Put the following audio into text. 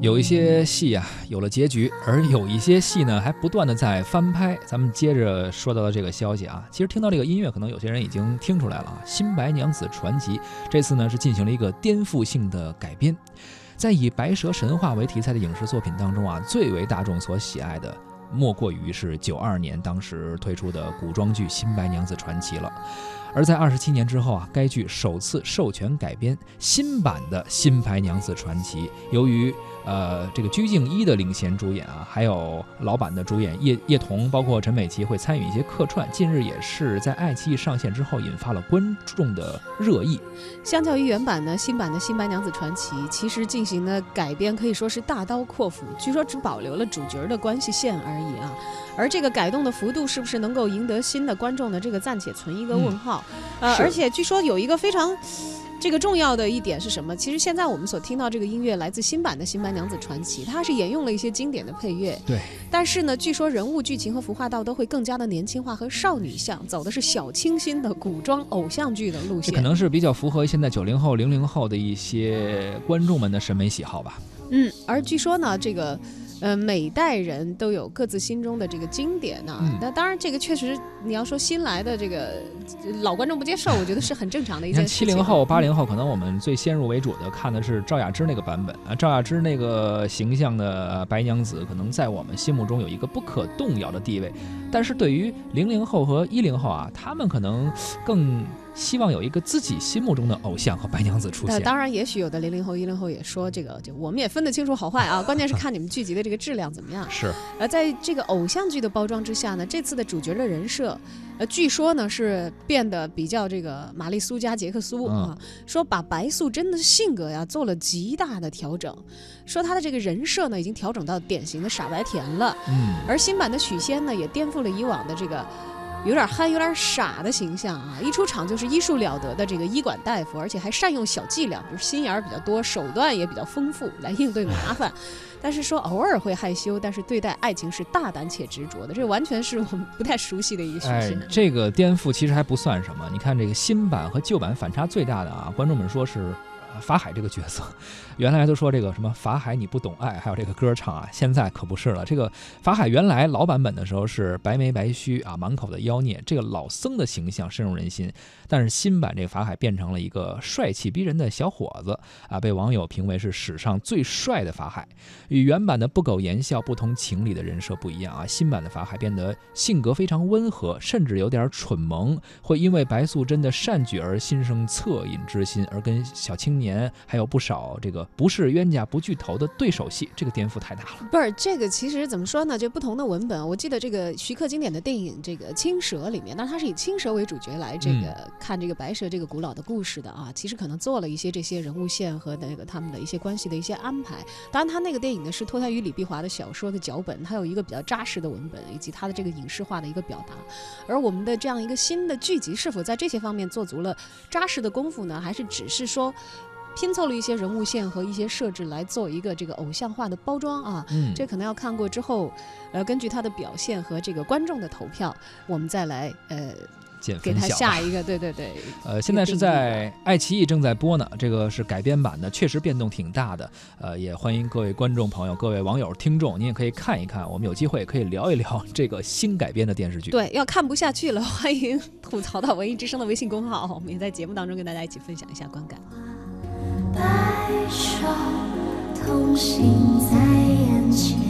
有一些戏啊、有了结局，而有一些戏呢还不断的在翻拍。咱们接着说到的这个消息啊，其实听到这个音乐，可能有些人已经听出来了啊，《新白娘子传奇》这次呢是进行了一个颠覆性的改编，在以白蛇神话为题材的影视作品当中啊，最为大众所喜爱的。莫过于是九二年当时推出的古装剧《新白娘子传奇》了，而在二十七年之后啊，该剧首次授权改编新版的《新白娘子传奇》，由于呃这个鞠婧祎的领衔主演啊，还有老版的主演叶叶童，包括陈美琪会参与一些客串。近日也是在爱奇艺上线之后，引发了观众的热议。相较于原版呢，新版的《新白娘子传奇》其实进行的改编可以说是大刀阔斧，据说只保留了主角的关系线而已啊。而这个改动的幅度是不是能够赢得新的观众呢？这个暂且存一个问号。呃，而且据说有一个非常。这个重要的一点是什么？其实现在我们所听到这个音乐来自新版的《新白娘子传奇》，它是沿用了一些经典的配乐，对，但是呢，据说人物、剧情和服化道都会更加的年轻化和少女向，走的是小清新的古装偶像剧的路这可。能是比较符合现在九零后、零零后的一些观众们的审美喜好吧。嗯，而据说呢，这个。呃，每代人都有各自心中的这个经典啊。嗯那、当然，这个确实你要说新来的这个呃老观众不接受，我觉得是很正常的一件事情。七零后、八零后，可能我们最先入为主的看的是赵雅芝那个版本啊，赵雅芝那个形象的呃白娘子，可能在我们心目中有一个不可动摇的地位。但是对于零零后和一零后啊，他们可能更希望有一个自己心目中的偶像和白娘子出呃，现。当然，也许有的零零后、一零后也说这个，就我们也分得清楚好坏啊，关键是看你们剧集的这个质量怎么样。是，而在这个偶像剧的包装之下呢，这次的主角的人设，呃，据说呢是变得比较这个玛丽苏加杰克苏嗯啊，说把白素贞的性格呀做了极大的调整，说她的这个人设呢已经调整到典型的傻白甜了，嗯，而新版的许仙呢也颠覆了以往的这个。有点憨、有点傻的形象啊！一出场就是医术了得的这个医馆大夫，而且还善用小伎俩，比如心眼儿比较多，手段也比较丰富，来应对麻烦。但是说偶尔会害羞，但是对待爱情是大胆且执着的，这完全是我们不太熟悉的一个许哎。，这个颠覆其实还不算什么。你看这个新版和旧版反差最大的啊，观众们说是。法海这个角色，原来都说这个什么法海你不懂爱，还有这个歌唱啊，现在可不是了。这个法海原来老版本的时候是白眉白须啊，满口的妖孽，这个老僧的形象深入人心。但是新版这个法海变成了一个帅气逼人的小伙子啊，被网友评为是史上最帅的法海。与原版的不苟言笑、不通情理的人设不一样啊，新版的法海变得性格非常温和，甚至有点蠢萌，会因为白素贞的善举而心生恻隐之心，而跟小青年还有不少这个不是冤家不聚头的对手戏，这个颠覆太大了。不是这个，其实怎么说呢？就不同的文本，我记得这个徐克经典的电影《这个青蛇》里面，那他是以青蛇为主角来这个、看这个白蛇这个古老的故事的啊。其实可能做了一些这些人物线和那个他们的一些关系的一些安排。当然，他那个电影呢是脱胎于李碧华的小说的脚本，它有一个比较扎实的文本以及它的这个影视化的一个表达。而我们的这样一个新的剧集，是否在这些方面做足了扎实的功夫呢？还是只是说？拼凑了一些人物线和一些设置来做一个这个偶像化的包装啊，嗯，这可能要看过之后，呃，根据他的表现和这个观众的投票，我们再来呃给他。下一个，对对对，呃，现在是在爱奇艺正在播呢，这个是改编版的，确实变动挺大的。呃，也欢迎各位观众朋友、各位网友、听众，您也可以看一看，我们有机会可以聊一聊这个新改编的电视剧。对，要看不下去了，欢迎吐槽到文艺之声的微信公号，我们也在节目当中跟大家一起分享一下观感。回首，痛心在眼前。